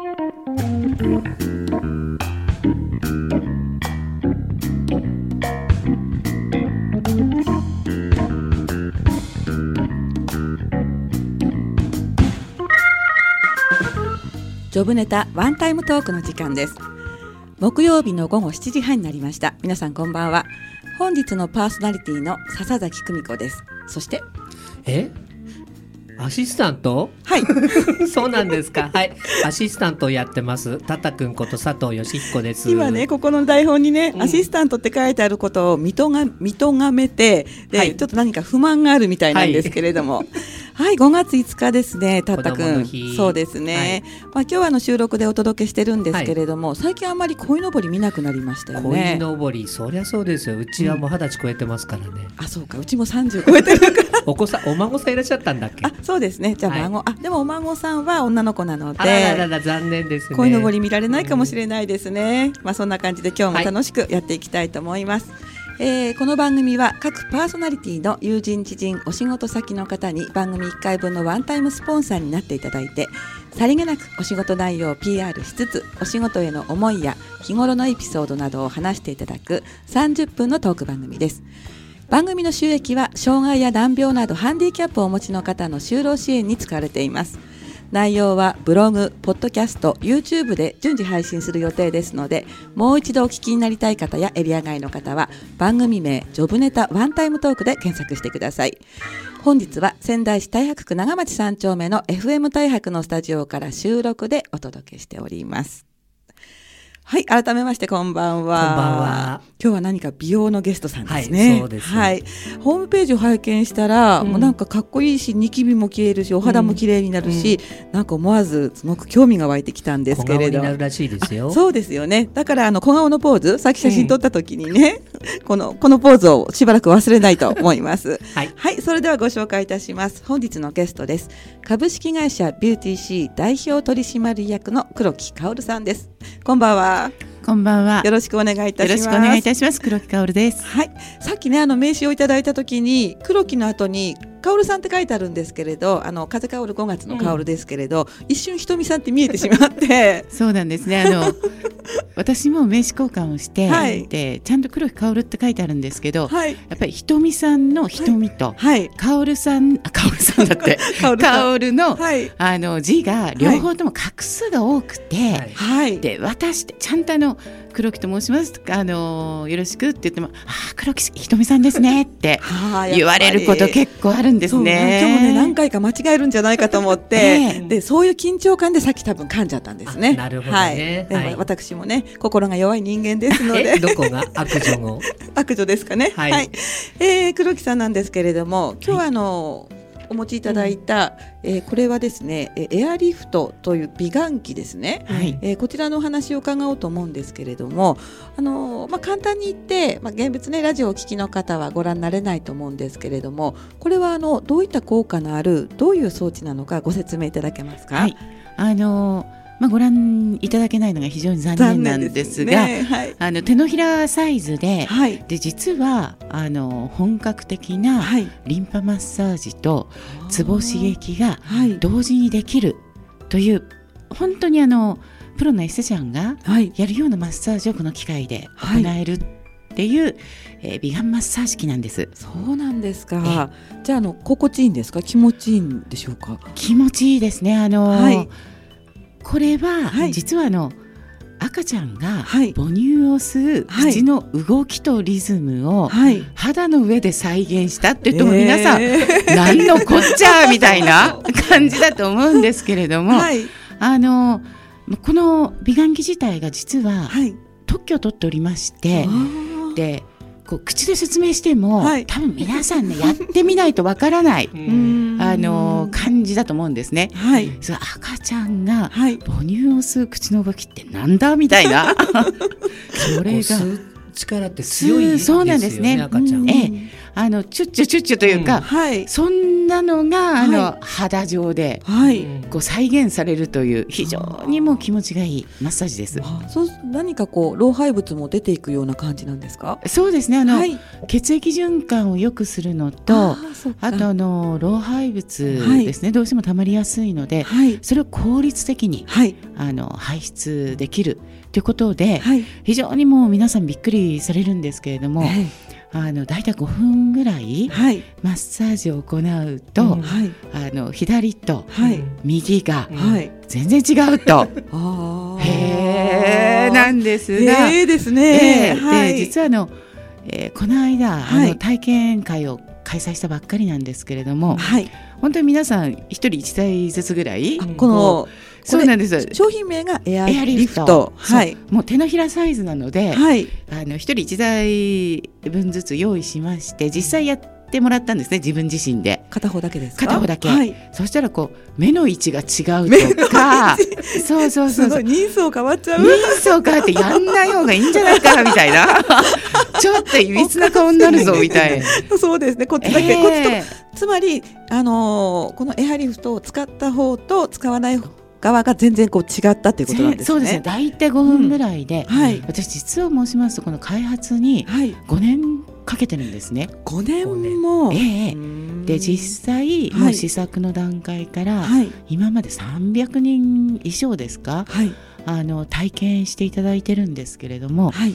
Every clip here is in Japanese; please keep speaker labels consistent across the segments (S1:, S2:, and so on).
S1: ジョブネタワンタイムトークの時間です。木曜日の午後7時半になりました。皆さんこんばんは。本日のパーソナリティの笹崎久美子です。そして
S2: え？アシスタント？
S1: はい。
S2: そうなんですか。はい。アシスタントをやってます。タタくんこと佐藤義彦です。
S1: 今ねここの台本にね、
S2: うん。
S1: アシスタントって書いてあることを見とが見とがめてで、
S2: はい。
S1: ちょっと何か不満があるみたいなんですけれども。はい、5月5日ですねたったくん
S2: 日。
S1: そうですね、まあ今日はあの収録でお届けしてるんですけれども、最近あんまり鯉のぼり見なくなりましたよ
S2: 鯉
S1: ね
S2: のぼりそりゃそうですよ。うちはもう二十歳超えてますからね、
S1: あそうか。うちも30超えてるから。
S2: お子さんお孫さんいらっしゃったんだっけ？
S1: あそうですね。じゃあ
S2: はい。
S1: 孫、あでもお孫さんは女の子なの
S2: あらら残念ですね。
S1: 鯉のぼり見られないかもしれないですね、まあそんな感じで今日も楽しくやっていきたいと思います、えーこの番組は各パーソナリティの友人知人お仕事先の方に番組1回分のワンタイムスポンサーになっていただいてさりげなくお仕事内容を PR しつつお仕事への思いや日頃のエピソードなどを話していただく30分のトーク番組です。番組の収益は障害や難病などハンディキャップをお持ちの方の就労支援に使われています。内容はブログ、ポッドキャスト、YouTube で順次配信する予定ですのでもう一度お聞きになりたい方やエリア外の方は番組名ジョブネタワンタイムトークで検索してください。本日は仙台市太白区長町3丁目の FM 太白のスタジオから収録でお届けしております。はい、改めましてこんばんは。
S2: こんばんは
S1: 今日は何か美容のゲストさんです
S2: はい
S1: ね。
S2: そうです
S1: はい、ホームページを拝見したら、
S2: うん
S1: もうなんかかっこいいし、ニキビも消えるし、お肌も綺麗になるし、なんか思わずすごく興味が湧いてきたんです
S2: 小
S1: けれど。
S2: 顔になるらしいですよ
S1: あそうですよね。だからあの小顔のポーズ、さっき写真撮った時にね、このこのポーズをしばらく忘れないと思います。
S2: はい
S1: はい、それではご紹介いたします。本日のゲストです。株式会社ビューティーシー代表取締役の黒木薫さんです。こんばんは。
S3: こんばんは。
S1: よろしくお願いいたします。
S3: よろしくお願いいたします。黒木薫です。
S1: はい、さっきねあの名刺をいただいた時に黒木の後に薫さんって書いてあるんですけれど、あの風薫る5月の薫ですけれど、一瞬ひとみさんって見えてしまって、
S3: そうなんですね。あの 私も名刺交換をして、
S1: はい。
S3: でちゃんと黒木薫って書いてあるんですけど、
S1: はい。
S3: やっぱりひとみさんのひとみと、
S1: はい。
S3: 薫さんあ薫さんだって。
S1: 薫
S3: の、
S1: はい。
S3: あの字が両方とも画数が多くて。で私ってちゃんとあの黒木と申しますあのよろしくって言ってもあー黒木ひとみさんですね って言われること結構あるんですね。
S1: 今日もね何回か間違えるんじゃないかと思って、
S3: ええ。
S1: でそういう緊張感でさっき多分噛んじゃったんですね。
S2: あなるほどね。
S1: はい。で
S2: はい。
S1: 私もね心が弱い人間ですの
S2: え
S1: で
S2: どこが悪女の
S1: 悪女ですかね。
S2: はい。
S1: えー黒木さんなんですけれども今日はあの、お持ちいただいた、えーこれはですねえーエアリフトという美顔器ですね。
S3: はい。
S1: えーこちらのお話を伺おうと思うんですけれども、あのーまあ、簡単に言って、まあ、現物ねラジオをお聞きの方はご覧になれないと思うんですけれどもこれはあのどういった効果のあるどういう装置なのかご説明いただけますか？
S3: はい、あのまあ、ご覧いただけないのが非常に残念なんですが
S1: ね。はい。
S3: あの手のひらサイズで
S1: はい。
S3: で実はあの本格的な
S1: はい。
S3: リンパマッサージとツボ刺激が
S1: はい。
S3: 同時にできるという本当にあのプロのエステジャンが
S1: はい。
S3: やるようなマッサージをこの機械で行えるっていう、えー美顔マッサージ機なんです。
S1: そうなんですか。じゃああの心地いいんですか？気持ちいいんでしょうか？
S3: 気持ちいいですね。あの、
S1: はい
S3: これは、
S1: はい。
S3: 実はあの赤ちゃんが
S1: はい。
S3: 母乳を吸う
S1: はい
S3: 口の動きとリズムを
S1: はい。
S3: 肌の上で再現したって言っても皆さん、
S1: え ー
S3: 何のこっちゃみたいな 感じだと思うんですけれども、
S1: はい。
S3: あのこの美顔器自体が実は
S1: はい。
S3: 特許を取っておりまして、でこう口で説明しても、
S1: はい。
S3: 多分皆さんねやってみないとわからない、
S1: うん。
S3: あの感じだと思うんですね。
S1: はい。
S3: それ赤ちゃんが
S1: はい。
S3: 母乳を吸う口の動きってなんだみたいな。それが
S2: 力って強いですよね
S3: そうなんですね。
S2: 赤ちゃん、
S3: うん。えあのチュッチュチュッチュというか、
S1: はい。
S3: そんなのがあの、
S1: は
S3: 肌上で
S1: はい、
S3: こう再現されるという非常にもう気持ちがいいマッサージです。
S1: あそう何かこう老廃物も出ていくような感じなんですか？
S3: そうですねあの、
S1: はい。
S3: 血液循環を良くするのと
S1: あ
S3: とあの老廃物ですね、どうしても溜まりやすいので
S1: はい。
S3: それを効率的に
S1: はい。
S3: あの排出できるということで
S1: はい。
S3: 非常にもう皆さんびっくりされるんですけれども
S1: え
S3: あの大体5分ぐら
S1: え
S3: い
S1: はい。
S3: マッサージを行うと、
S2: うん
S1: はい。
S3: あの左と
S1: はい。
S3: 右が全然違うと。
S1: ああ
S3: へーなんですが、
S1: ええです
S3: え
S1: ね、
S3: え
S1: はい。
S3: で実はあの、えーこの間、
S1: はい。
S3: あの体験会を開催したばっかりなんですけれども
S1: はい。
S3: 本当に皆さん一人一台ずつぐらい
S1: あこの
S3: そうなんです。
S1: 商品名がエアリフト。はい。
S3: もう手のひらサイズなので、
S1: はい。
S3: あの一人一台分ずつ用意しまして実際やってもらったんですね自分自身で。
S1: 片方だけですか？
S3: 片方だけ。
S1: はい。
S3: そしたらこう目の位置が違うとか。そうそうそうそう。
S1: 人相変わっちゃう。
S3: 人相変わってやんない方がいいんじゃないかなみたいな。ちょっといびつな顔になるぞみたいな。
S1: そうですね。こっちだけ、こっちと
S3: え
S1: つまりあのーこのエアリフトを使った方と使わない側が全然こう違ったっていうことなんですね。
S3: そうですね大体5分ぐらいで、
S1: はい
S3: 私実を申しますとこの開発に
S1: はい。
S3: 5年かけてるんですね。
S1: 5年も。
S3: ええで実際もう試作の段階から、
S1: はい
S3: 今まで300人以上ですか
S1: はい
S3: あの体験していただいてるんですけれども
S1: はい。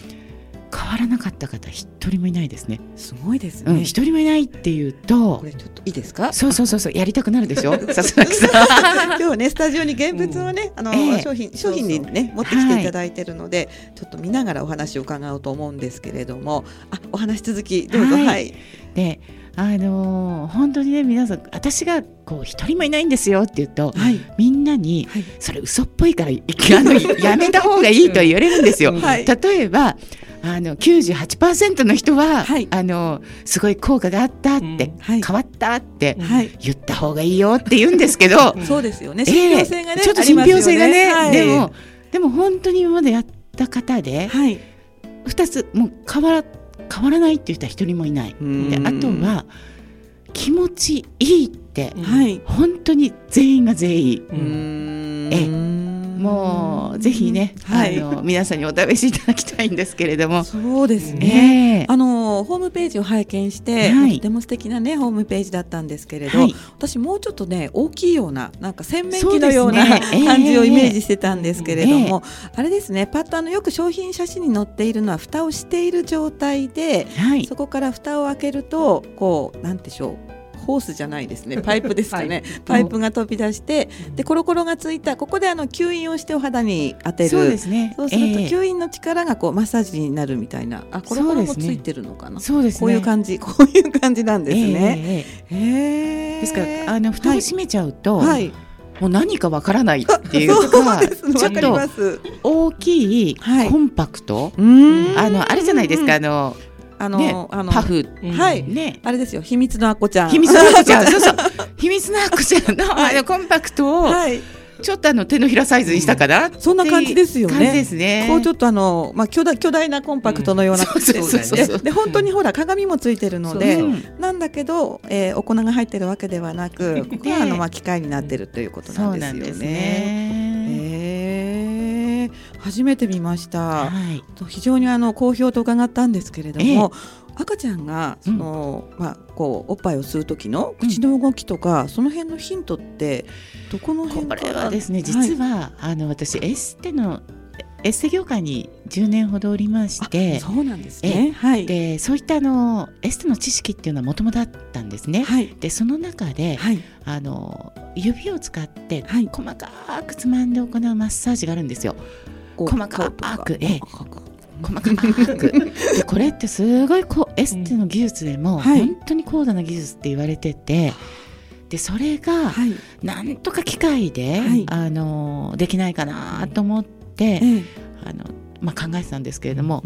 S3: 変わらなかった方一人もいないですね。
S1: すごいです
S3: うん、
S1: ね。
S3: 一人もいないっていうと
S1: これちょっといいですか？
S3: そうそうそうそうやりたくなるでしょ？さすがさん。
S1: 今日はねスタジオに現物をね、あの、
S3: ええ。
S1: 商品商品にね持ってきていただいてるので、ちょっと見ながらお話を伺おうと思うんですけれども、あお話続きどうぞ。
S3: はい。
S1: はい。
S3: であのー本当にね皆さん私がこう一人もいないんですよって言うと、
S1: はい。
S3: みんなに
S1: はい。
S3: それ嘘っぽいからいあの やめた方がいいと言われるんですよ。
S2: うん。
S1: はい。
S3: 例えばあの98%の人は、
S1: はい。
S3: あのすごい効果があったって、
S2: うん。
S1: はい。
S3: 変わったって。言った方がいいよって言うんですけど、
S2: う ん
S1: そうですよね。
S3: え
S1: 信
S3: え
S1: 憑性がね、
S3: ちょっと信憑性がね、
S1: ありますよ
S3: でもでも本当に今までやった方で
S1: はい。
S3: 2つもう変わら変わらないっていう人は一人もいない。であとは気持ちいいって
S2: うん。
S1: はい。
S3: 本当に全員が全員。えもうぜひね、
S1: はい。
S3: あの皆さんにお試しいただきたいんですけれども、
S1: そうですね。
S3: ええ。
S1: あのホームページを拝見して、
S3: はい。
S1: とても素敵なねホームページだったんですけれど、
S3: はい。
S1: 私もうちょっとね大きいようななんか洗面器のような、
S3: ええ。
S1: 感じをイメージしてたんですけれども、あれですねパッとあのよく商品写真に載っているのは蓋をしている状態で
S3: はい。
S1: そこから蓋を開けるとこうなんでしょうホースじゃないですね。パイプですかね、
S2: はい。
S1: パイプが飛び出してでコロコロがついた。ここであの吸引をしてお肌に当てる。
S3: そうですね。
S1: そうすると
S3: ええ。
S1: 吸引の力がこうマッサージになるみたいな。あコロコロもついてるのかな、
S3: そうですね。
S1: こういう感じ。こういう感じなんですね。
S3: えええ
S1: へー。
S3: えですからあの蓋を閉めちゃうと、
S1: はい、
S3: もう何かわからないっていう か、ちょっと
S1: す。
S3: 大きい
S1: はい。
S3: コンパクト、あのあれじゃないですか。あの
S1: あの、
S3: ね
S1: あの
S3: パフ。
S2: うん。
S1: はい。
S3: ね。
S1: あれですよ。秘密のアッコちゃん。
S3: 秘密のアッコちゃん、そうそう、秘密のアッコちゃんの、あのコンパクトを、
S1: はい、
S3: ちょっとあの手のひらサイズにしたかな、
S1: そんな感じですよね。
S3: すね。
S1: こうちょっとあのまあ巨大巨大なコンパクトのような感じで、
S3: うん
S1: でで本当にほら鏡もついてるので。なんだけど、えーお粉が入ってるわけではなく、ここはあの
S3: ね
S1: まあ機械になってるということ
S3: そ
S1: なんですよ。ね。初めて見ました。
S3: はい。
S1: と非常にあの好評と伺ったんですけれども、赤ちゃんがその、まあこうおっぱいを吸う時の口の動きとか、その辺のヒントってどこの辺
S3: これはですね、実は、あの私エステのエステ業界に10年ほどおりまして
S1: あ、そうなんですね。はい。
S3: でそういったあのエステの知識っていうのはもともとあったんですね。
S1: はい。
S3: でその中で、
S1: はい。
S3: あの指を使って
S1: はい
S3: 細かくつまんで行うマッサージがあるんですよ。
S1: こう
S3: 細かく。
S1: 細かく。
S3: 細かく。でこれってすごいこうエステの技術でも
S1: はい。
S3: 本当に高度な技術って言われてて、でそれが
S1: はい。
S3: なんとか機械で、
S1: はい。
S3: あのできないかなと思って、
S1: ええ。
S3: あのまあ、考えてたんですけれども、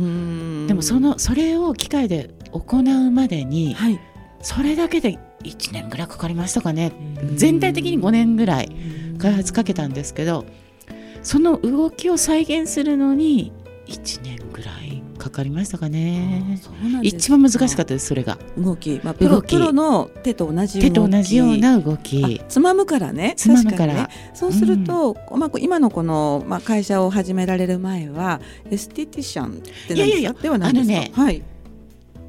S3: でもそのそれを機械で行うまでに
S1: はい。
S3: それだけで1年ぐらいかかりましたかね。
S2: うん。
S3: 全体的に5年ぐらい開発かけたんですけどその動きを再現するのに1年ぐらいかかりましたかね。
S1: そうなんです
S3: 一番難しかったですそれが。
S1: 動き、まあ、プロプロの手と同じ
S3: 手と同じような動き。
S1: あつまむからね。
S3: つまむから。
S1: ね、そうすると、まあ、今のこの、まあ、会社を始められる前はエステティシャンって何ですか？
S3: いやいやいや
S1: ではないですか？
S3: あのね
S1: はい、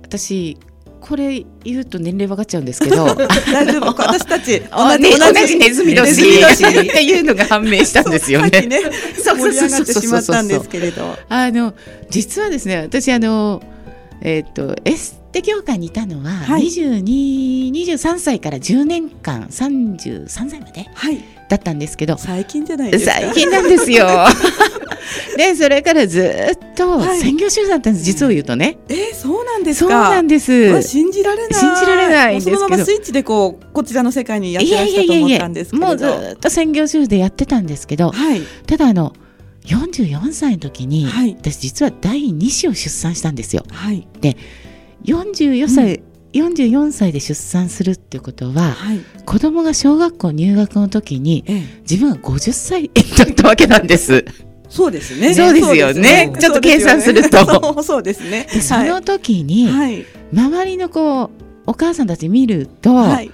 S3: 私これ言うと年齢分かっちゃうんですけど。
S1: 大丈夫私たち
S3: あ
S1: 同じ
S3: ね同じネズミ年 っていうのが判明したんですよね。
S1: さっきね
S3: そう
S1: 盛り上がってしまったんですけれど。
S3: あの実はですね私あのえっ、とエステ業界にいたのは、
S1: はい。
S3: 22、23歳から10年間33歳まで
S1: はい
S3: だったんですけど。
S1: 最近じゃないですか。
S3: 最近なんですよ。でそれからずっと
S1: はい。
S3: 専業主婦だったんです、実を言うとね。
S1: えー、そうなんです
S3: そう
S1: か
S3: なんです。
S1: 信じられない。
S3: 信じられない
S1: そのままスイッチでこうこちらの世界にやってらっしたと思ったんですけれど。
S3: もうずっと専業主婦でやってたんですけど、
S1: はい。
S3: ただあの44歳の時に、
S1: はい。
S3: 私実は第2子を出産したんですよ。
S1: はい。
S3: 44歳、44歳で出産するっていうことは
S1: はい。
S3: 子供が小学校入学の時に
S1: ええ。
S3: 自分は50歳だったわけなんです。
S1: そうですね。
S3: そうですよね。ちょっと計算すると。
S1: そうですよね。そうそうですね。
S3: でその時に、
S1: はい。
S3: 周りのこうお母さんたち見ると、
S1: はい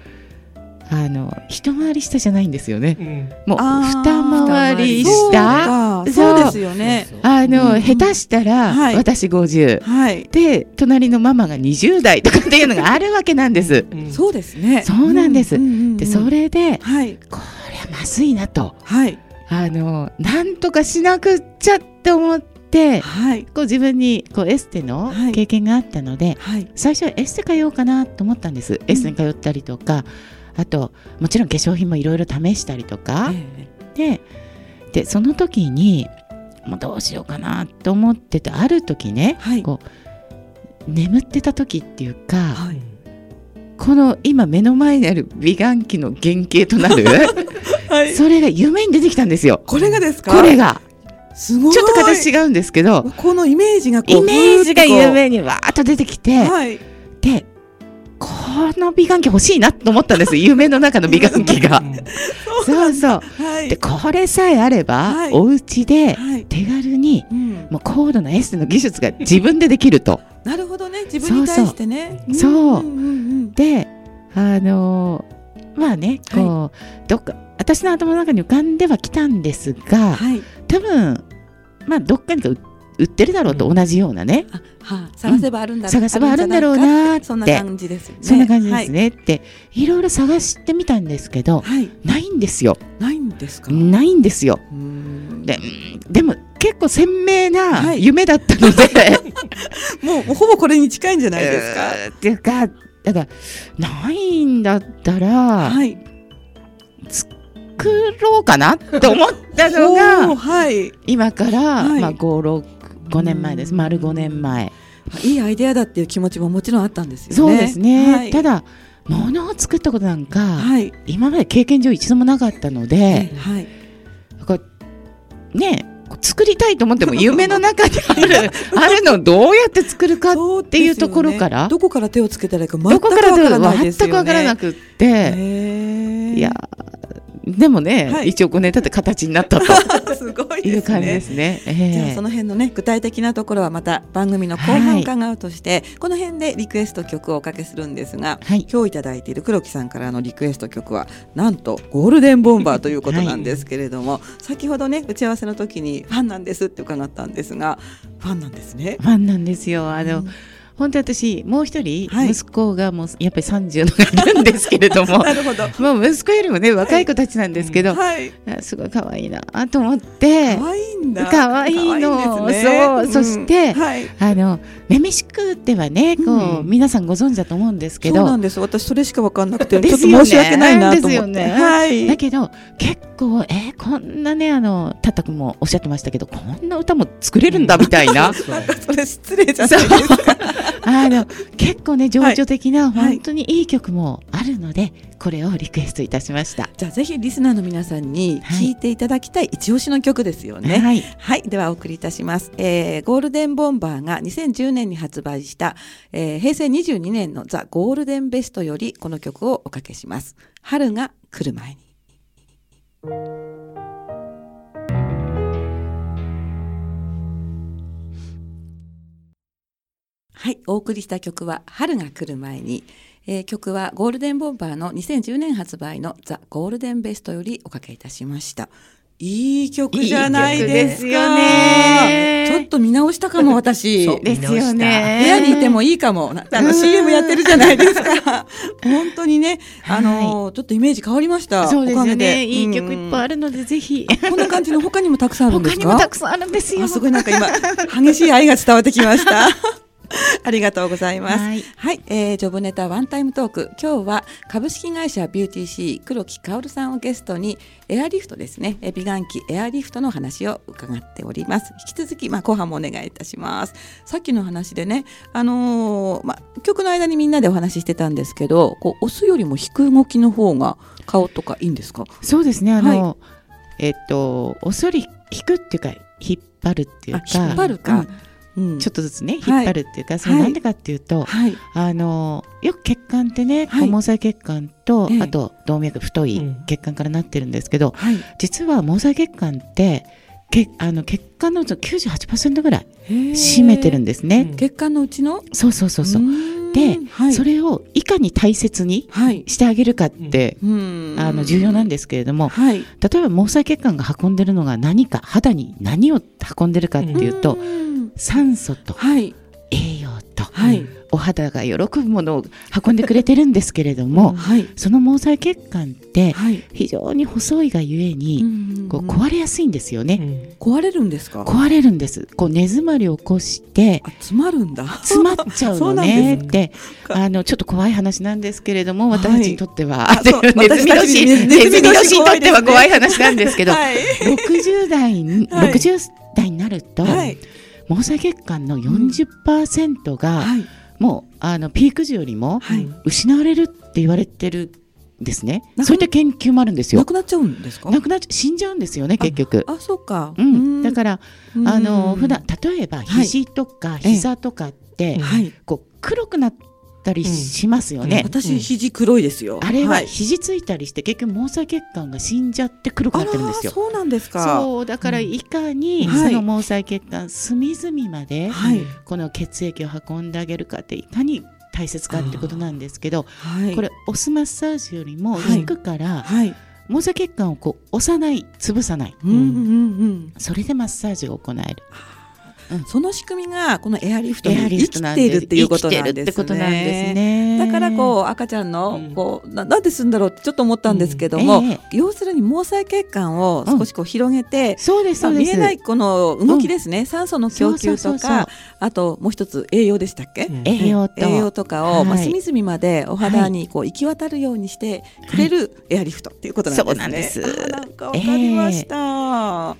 S3: あの一回り下じゃないんですよね。
S2: うん。
S3: もう二回り
S1: そう
S3: 下。
S1: か。
S3: そう。
S1: そうですよね。
S3: あの、
S1: うん。
S3: 下手したら、
S1: はい。
S3: 私50
S1: はい。
S3: で隣のママが20代とかっていうのがあるわけなんです。
S2: うん。
S1: そうですね。
S3: そうなんです。
S1: うううん。
S3: でそれで
S1: はい。
S3: これはまずいなと。
S1: はい。
S3: あのなんとかしなくっちゃって思って
S1: はい。
S3: こう自分にこうエステの
S1: はい。
S3: 経験があったので、
S1: はい。
S3: 最初はエステ通おうかなと思ったんです、エステに通ったりとかあともちろん化粧品もいろいろ試したりとか、
S1: え
S3: ででその時にもうどうしようかなと思っててある時ね
S1: はい
S3: こう眠ってた時っていうか、
S1: はい
S3: この今目の前にある美顔器の原型となる
S1: はい。
S3: それが夢に出てきたんですよ。
S1: これがですか？
S3: これが
S1: すごい。
S3: ちょっと形違うんですけど
S1: このイメージが
S3: イメージが夢にわーっと出てきて、
S1: はい。
S3: でこの美顔器欲しいなと思ったんです 夢の中の美顔器が。そうそう
S1: はい。
S3: でこれさえあれば、
S1: はい
S3: お家で
S1: はい。
S3: 手軽に
S1: うん。
S3: もう高度なエステの技術が自分でできると。
S1: なるほどね。自分に対してね。
S3: そうであのーまあねこう、どっか私の頭の中に浮かんではきたんですが、
S1: はい。
S3: 多分まあどっかにか売売ってるだろうと
S2: うん
S3: 同じようなね、
S1: あ、はあ、探せばあるんだ。
S3: 探せばあるんだろうなーって
S1: そんな感じですよね。
S3: そんな感じですね、っていろいろ探してみたんですけど
S1: はい。はい。
S3: ないんですよ
S1: ないんですか？
S3: ないんですよでうんでも結構鮮明
S1: は
S3: ない夢だったので、
S1: もうもうほぼこれに近いんじゃないですか？
S3: え ーっていうかだからないんだったら、
S1: はい。
S3: 作ろうかなって思ったのが
S1: はい。
S3: 今から、
S1: はい
S3: まあ、56 5年前です
S1: うん
S3: 丸5年前
S1: いいアイデアだっていう気持ちももちろんあったんですよね。
S3: そうですね、
S1: はい。
S3: ただ物を作ったことなんか、
S1: はい。
S3: 今まで経験上一度もなかったので、
S1: はい。
S3: こうね作りたいと思っても夢の中にある あるのをどうやって作るかっていうところから
S1: ねどこから手をつけたらいいか全く
S3: どこから
S1: ないですよね。
S3: 全くわからなくって、いやでもね、
S1: はい
S3: 一応5年経って形になったと
S1: すごいね
S3: う感じで。すね。ええ
S1: じゃあその辺のね具体的なところはまた番組の後半伺うとして、この辺でリクエスト曲をおかけするんですが、
S3: はい
S1: 今日いただいている黒木さんからのリクエスト曲はなんとゴールデンボンバーということなんですけれども、先ほどね打ち合わせの時にファンなんですって伺ったんですがファンなんですね。
S3: ファンなんですよ。あの、
S1: うん
S3: 本当私もう一人、
S1: はい
S3: 息子がもうやっぱり30のがいるんですけれども
S1: なるほど。
S3: もう息子よりもね若い子たちなんですけど、
S1: はい。
S3: あすごい可愛いなと思って
S1: 可愛いんだ。
S3: 可愛いの
S1: ね
S3: そうそして
S1: はい。
S3: あのめめしくではねこう、
S1: うん
S3: 皆さんご存知だと思うんですけど
S1: そうなんです。私それしかわかんなくて、ちょっと申し訳ないなと思って。
S3: ですよね
S1: はい。
S3: だけど結構えーこんなねあのタタくんもおっしゃってましたけどこんな歌も作れるんだみたいな、
S2: そう
S1: なんか それ失礼じゃないですか。
S3: あの結構ね情緒的な
S1: はい
S3: 本当にいい曲もあるので、これをリクエストいたしました。
S1: じゃあぜひリスナーの皆さんに聴いていただきたい一押しの曲ですよね。
S3: はい、
S1: はい、ではお送りいたします。えーゴールデンボンバーが2010年に発売した、えー平成22年のザ・ゴールデンベストよりこの曲をおかけします。春が来る前に。はい、お送りした曲は春が来る前に、えー曲はゴールデンボンバーの2010年発売のザ・ゴールデンベストよりおかけいたしました。いい曲じゃないですか。
S3: ね
S1: ちょっと見直したかも私。
S2: そう
S3: ですよね。
S1: 部屋にいてもいいかも。あの CM やってるじゃないですか。本当にね、あの、ちょっとイメージ変わりました。
S3: そうですね。いい曲いっぱいあ
S1: る。
S3: るので、ぜひ。
S1: うんこんな感じの他にもたくさんあるんで
S3: 他
S1: すか？
S3: にもたくさんあるんですよ。
S1: あすごいなんか今激しい愛が伝わってきました。ありがとうございます。は
S3: はいい、
S1: えージョブネタワンタイムトーク。今日は株式会社ビューティーシー黒木薫さんをゲストにエアリフトですね。え美顔器エアリフトの話を伺っております。引き続きまあ後半もお願いいたします。さっきの話でね、あのーまあ曲の間にみんなでお話ししてたんですけど、こう押すよりも引く動きの方が顔とかいいんですか？
S3: そうですね。あの、えっと、おそり引くっていうか、引っ張るっていう
S1: あ
S3: か。
S1: 引っ張るか。うん
S3: うんちょっとずつね、
S1: はい。
S3: 引っ張るっていうか、それ
S1: はい
S3: なんでかっていうと、
S1: はい。
S3: あのよく血管ってね、
S1: はい。
S3: 毛細血管と、
S1: ええ。
S3: あと動脈太い
S2: うん。
S3: 血管からなってるんですけど、
S1: はい。
S3: 実は毛細血管ってけあの血管のうちの98%ぐらい占
S1: 占
S3: めてるんですね。
S2: うん。
S1: 血管のうちの？
S3: そうそうそうそう。
S1: う
S3: で、
S1: はい、
S3: それをいかに大切に
S1: はい、
S3: してあげるかって、
S1: うん。
S3: あの重要なんですけれども、
S1: はい、
S3: 例えば毛細血管が運んでるのが何か肌に何を運んでるかっていうと、
S1: うん
S3: 酸素と
S1: はい、
S3: 栄養と、
S1: はい、
S3: お肌が喜ぶものを運んでくれてるんですけれども、
S1: はい、
S3: その毛細血管って
S1: はい、
S3: 非常に細いがゆえに、
S1: うん
S3: こう壊れやすいんですよね。
S1: 壊れるんですか？
S3: 壊れるんです。こう根詰まりを起こして
S1: あ、詰まるんだ。
S3: 詰まっちゃうのね って。
S1: か
S3: あのちょっと怖い話なんですけれども
S1: はい。
S3: 私たちにとっては、ネズミ年
S1: に
S3: ネズミ
S1: 年
S3: 年にとっては怖い話なんですけど、
S1: はい、
S3: 60代に、
S1: はい。
S3: 60代になると、
S1: はい、
S3: 毛細血管の40%が、
S1: はい、
S3: もうあのピーク時よりも
S1: はい
S3: 失われるって言われてるんですね。
S1: なく
S3: そういった研究もあるんですよ
S1: な。くなっちゃうんですか？
S3: なくなっちゃ死んじゃうんですよね結局。
S1: あ、そうか。
S3: うん、だから
S1: ら
S3: あの普段例えば肘とか
S1: ええ
S3: 膝とかって、
S1: はい、
S3: こう黒くなったりしますよね。
S1: 私肘黒いですよ。
S3: あれはい。肘ついたりして結局毛細血管が死んじゃって黒くなってるんですよ。
S1: そうなんですか。
S3: そうだからいかに
S1: うん
S3: その毛細血管隅々まで
S1: はい、
S3: この血液を運んであげるかっていかに大切かってことなんですけど
S1: はい、
S3: これ押すマッサージよりも
S1: はい。
S3: 引くから
S1: はい、
S3: 毛細血管をこう押さない潰さない。
S1: うん、うん、うん。
S3: それでマッサージを行える
S1: その仕組みがこのエアリフトに生きているっていうことなんですね。
S3: ね。
S1: だからこう赤ちゃんの
S2: うん。
S1: こうななんですんだろうってちょっと思ったんですけども、
S3: ええ。
S1: 要するに毛細血管を少しこう広げて、見えないこの動きですね、酸素の供給とかあともう一つ栄養でしたっけ、
S3: 栄養と。
S1: 栄養とかを、まあ、
S3: はい
S1: 隅々までお肌にこう行き渡るようにしてくれるエアリフトっていうことなんですね。
S3: そうなんです。
S1: あーなんかわかりました。
S3: ね
S1: も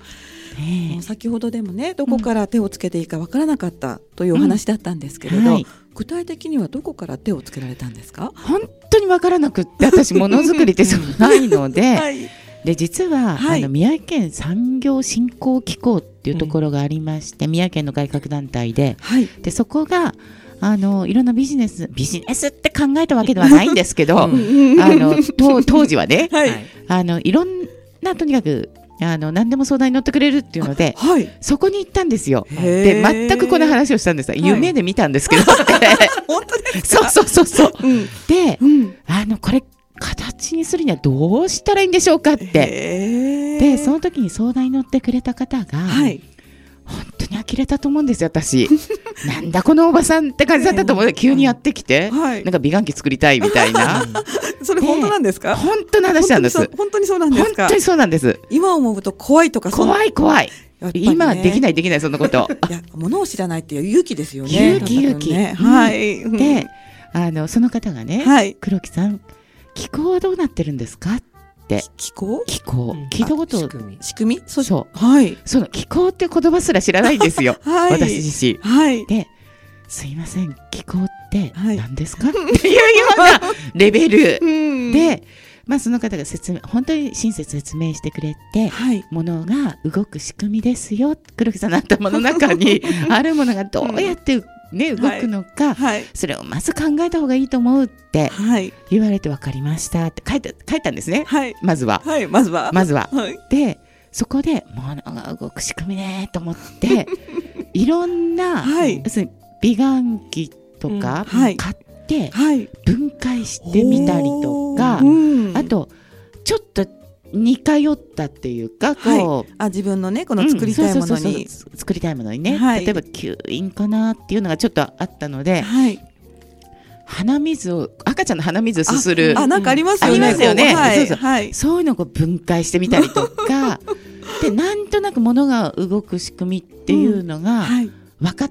S1: う先ほどでもねどこから手をつけていいかわからなかったというお話だったんですけれど、
S3: うん。はい。
S1: 具体的にはどこから手をつけられたんですか、
S3: 本当に分からなくって。私ものづくりってそうないので、
S1: はい、
S3: で実は、
S1: はい。
S3: あの宮城県産業振興機構っていうところがありまして、宮城県の外郭団体で。
S1: はい、
S3: でそこがあのいろんなビジネスビジネスって考えたわけではないんですけど、
S2: うん。
S3: あの当当時はね
S1: はい、
S3: あのいろんなとにかくあの何でも相談に乗ってくれるっていうので
S1: はい、
S3: そこに行ったんですよ。
S1: へ
S3: で
S1: ー
S3: 全くこの話をしたんです、
S1: い。
S3: 夢で見たんですけど。
S1: 本当です
S3: そう
S1: か
S3: そうそうそう。
S1: うん、
S3: で
S1: うん、
S3: あのこれ形にするにはどうしたらいいんでしょうかって。でその時に相談に乗ってくれた方が、
S1: はい、
S3: 本当に呆れたと思うんですよ私。なんだこのおばさんって感じだったと思う。急にやってきて、
S1: はい。
S3: なんか美顔器作りたいみたいな。
S1: それ本当なんですか？
S3: 本当の話なんです。
S1: 本当にそうなんですか？
S3: 本当にそうなんです。
S1: 今思うと怖いとか
S3: 怖い怖い、
S1: ね。
S3: 今できないできないそんなこと。
S1: いや物を知らないっていう勇気ですよね
S3: 勇気勇気。
S1: ね
S3: うん
S1: はい、うん。
S3: であのその方がね、
S1: はい。
S3: 黒木さん気候はどうなってるんですか？って
S1: 気候？
S3: 気候。
S2: うん。
S3: 聞いたこと。
S2: 仕組み。
S1: 仕組み？そ
S3: そう。
S1: はい。
S3: その気候って言葉すら知らないんですよ、
S1: はい。
S3: 私自身。
S1: はい。
S3: ですいません。気候って
S1: はい。
S3: 何ですか、っていうようなレベル。
S1: うん。
S3: で、まあ、その方が説明本当に親切説明してくれて
S1: はい。
S3: ものが動く仕組みですよ。黒木さんの頭の中にあるものがどうやって、ね、動くのか、
S1: はい。
S3: それをまず考えた方がいいと思うって
S1: はい。
S3: 言われて分かりましたって書いた書いたんですね。
S1: はい。
S3: まずは。
S1: はいまずは。
S3: まずは。
S1: はい。
S3: でそこで物が動く仕組みねと思って いろんな、
S1: はい。
S3: 要するに美顔器とか買って
S1: はい。
S3: 分解してみたりとか、
S1: うん。
S3: あとちょっと似通ったっていうかこう、
S1: あ自分のねこの作りたいものに。
S3: 作りたいものにね、
S1: はい。
S3: 例えば吸引かなっていうのがちょっとあったので
S1: はい。
S3: 鼻水を赤ちゃんの鼻水をすする
S1: あなんかありますよね。
S3: ありますよね。そうそう
S1: はい。
S3: そういうのを分解してみたりとか でなんとなく物が動く仕組みっていうのが
S1: はい。
S3: わか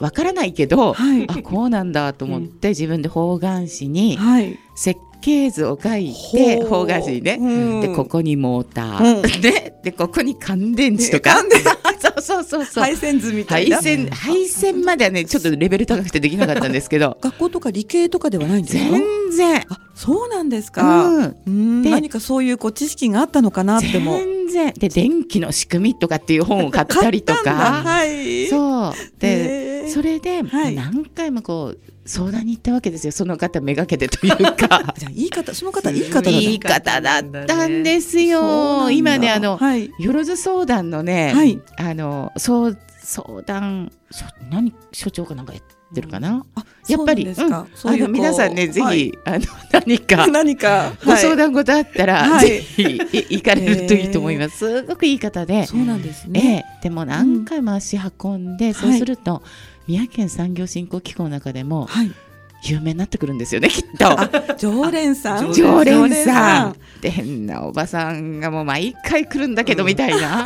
S3: わからないけど、
S1: はい。
S3: あこうなんだと思って自分で方眼紙に
S1: はい。
S3: 設計図を書いて方眼紙にね。
S1: うん。
S3: でここにモーター、
S1: うん。
S3: ででここに乾電池とか。
S1: 乾電
S3: そうそうそうそう。
S1: 配線図みたいな。
S3: 配線配線まではねちょっとレベル高くてできなかったんですけど。
S1: 学校とか理系とかではないんですか？
S3: 全然、
S1: あそうなんですか、
S3: うん、
S1: うん。
S3: で
S1: 何かそういうこう知識があったのかなっても。
S3: 全然。で電気の仕組みとかっていう本を買ったりとか。
S1: はい。
S3: そう。でそれで
S1: はい。
S3: 何回もこう相談に行ったわけですよ。その方めがけてというか。
S1: じゃあいい方その方いい方だ
S3: いい方だったんですよ。
S1: だ
S3: 今ねあの
S1: はい。
S3: よろず相談のね、
S1: はい。
S3: あのそう相談所何所長かなんかやってるかな、
S1: あ
S3: やっぱりあの皆さんねぜひ、
S1: はい。
S3: あの 何か
S1: 何か
S3: ご相
S1: はい
S3: 談事あったら、
S1: はい。
S3: ぜひい行かれるといいと思います。すごくいい方で、
S1: そうなんです
S3: え
S1: ね、
S3: えでも何回も足運んで、そうすると、宮城県産業振興機構の中でも
S1: はい。
S3: 有名になってくるんですよねきっと。
S1: 常連さん。
S3: 常連さ
S1: さ
S3: ん。で変なおばさんがもう毎回来るんだけどみたいな、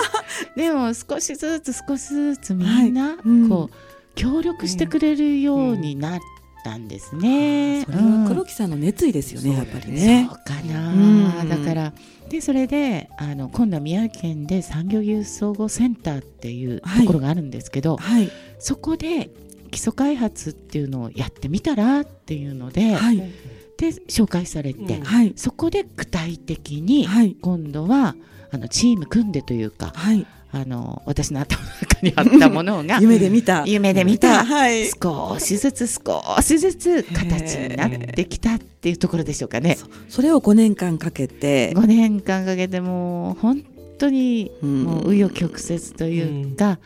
S3: でも少しずつ少しずつみんな、こう協力してくれるようになったんですね。
S1: それは黒木さんの熱意ですよね、やっぱりね。
S3: そうかな、
S1: うん。
S3: だからでそれであの今度は宮城県で産業技術総合センターっていう
S1: はい。
S3: ところがあるんですけど、
S1: はい。
S3: そこで基礎開発っていうのをやってみたらっていうので,、
S1: はい。
S3: で紹介されて、
S2: うん。
S1: はい。
S3: そこで具体的に
S1: はい。
S3: 今度はあのチーム組んでというか
S1: はい
S3: あの私の頭の中にあったものが
S1: 夢で見た。
S3: 夢で見た。
S1: はい。
S3: 少しずつ少しずつ形になってきたっていうところでしょうかね。
S1: それを5年間かけて。
S3: 5年間かけてもう本当に
S1: うん。
S3: もう紆余曲折というか、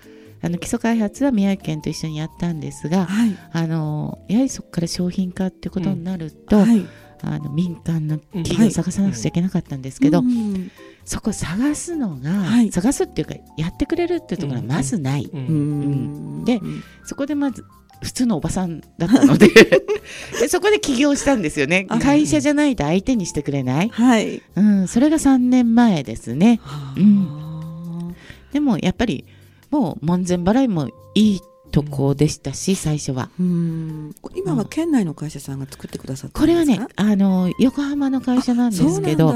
S3: あの基礎開発は宮城県と一緒にやったんですが、
S1: はい。
S3: あのやはりそこから商品化ってことになると、
S1: はい。
S3: あの民間の企
S1: はい。
S3: 業を探さなくちゃいけなかったんですけど、
S1: うん
S3: そこ探すのが、
S1: はい。
S3: 探すっていうかやってくれるっていうところがまずない、
S2: う
S1: うん。ん。
S3: でそこでまず普通のおばさんだったので でそこで起業したんですよね。
S1: あ
S3: 会社じゃないと相手にしてくれない、
S1: はい。
S3: うん、それが3年前ですね。
S1: うん。
S3: でもやっぱりもう門前払いもいいとこでしたし、最初は。
S1: うん。今は県内の会社さんが作ってくださった
S3: これはねあの横浜の会社なんですけど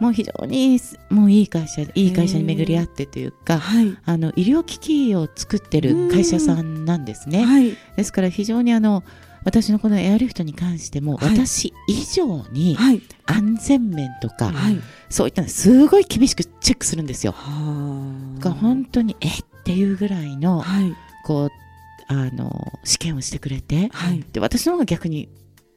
S3: もう非常にいいもういい会社いい会社に巡り合ってというか
S1: はい。
S3: あの医療機器を作ってる会社さんなんですね。
S1: はい。
S3: ですから非常にあの私のこのエアリフトに関しても、
S1: はい。
S3: 私以上に
S1: はい。
S3: 安全面とか、
S1: はい。
S3: そういったのすごい厳しくチェックするんですよ。
S1: は
S3: だから本当にえっていうぐらいの
S1: はい。
S3: こうあの試験をしてくれて
S1: はい。
S3: で私の方が逆に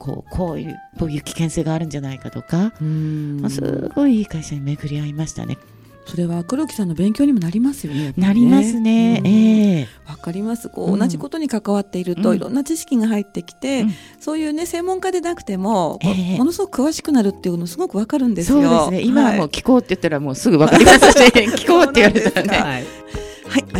S3: こうこういうこういう危険性があるんじゃないかとか、
S1: うん
S3: まあすごいいい会社に巡り合いましたね。
S1: それは黒木さんの勉強にもなりますよね。やっぱ
S3: なりますね。
S1: うん
S3: ええ
S1: わかります。こ
S3: う
S1: うん同じことに関わっていると、
S3: うん
S1: いろんな知識が入ってきて、
S3: うん
S1: そういうね専門家でなくても、
S3: ええ
S1: ものすごく詳しくなるっていうのすごくわかるんですよ。
S3: そうですね。今はもう
S1: はい
S3: 聞こうって言ったらもうすぐわかりますし、聞こうって言われたらね。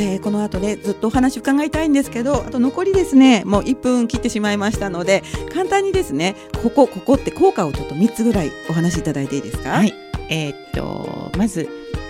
S1: えーこの後ねずっとお話伺いたいんですけど、あと残りですねもう1分切ってしまいましたので、簡単にですねここここって効果をちょっと3つぐらいお話しいただいていいですか？
S3: はい。えーっとまず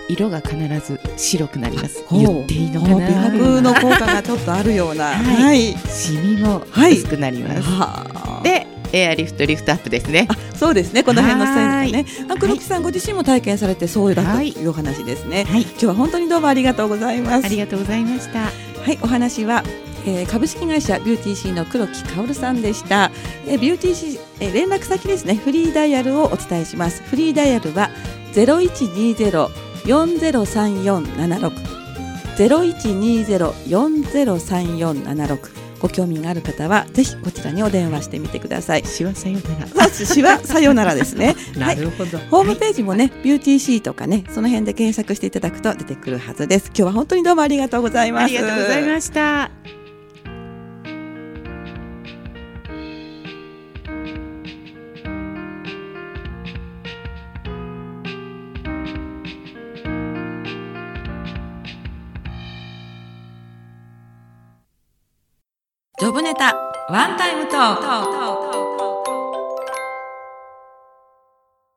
S3: 色が必ず白くなります。言っていいのか
S1: ほう美白
S3: な。
S1: の効果がちょっとあるような。
S3: はい
S1: はい。
S3: シミも
S1: はい
S3: 薄くなります。
S1: はあ
S3: で、エアリフトリフトアップですね。
S1: そうですね。この辺のサイズね。黒木さんご自身も体験されてそうだと
S3: い
S1: うお話ですね。
S3: はい、
S1: 今日は本当にどうもありがとうございます。
S3: ありがとうございました。
S1: はい、お話はえー、株式会社ビューティーシーの黒木薫さんでした、えー、ビューティーシー、えー、連絡先ですねフリーダイヤルをお伝えしますフリーダイヤルは0120四ゼロ三四七六ゼロ一二ゼロ四ゼロ三四七六ご興味がある方はぜひこちらにお電話してみてください。
S3: しわさよなら。
S1: さしはさよならですね。
S2: なるほど。
S1: ホームページもね、ビューティーシーとかね、その辺で検索していただくと出てくるはずです。今日は本当にどうもありがとうございます。
S3: ありがとうございました。
S1: ブネタワンタイムトーク。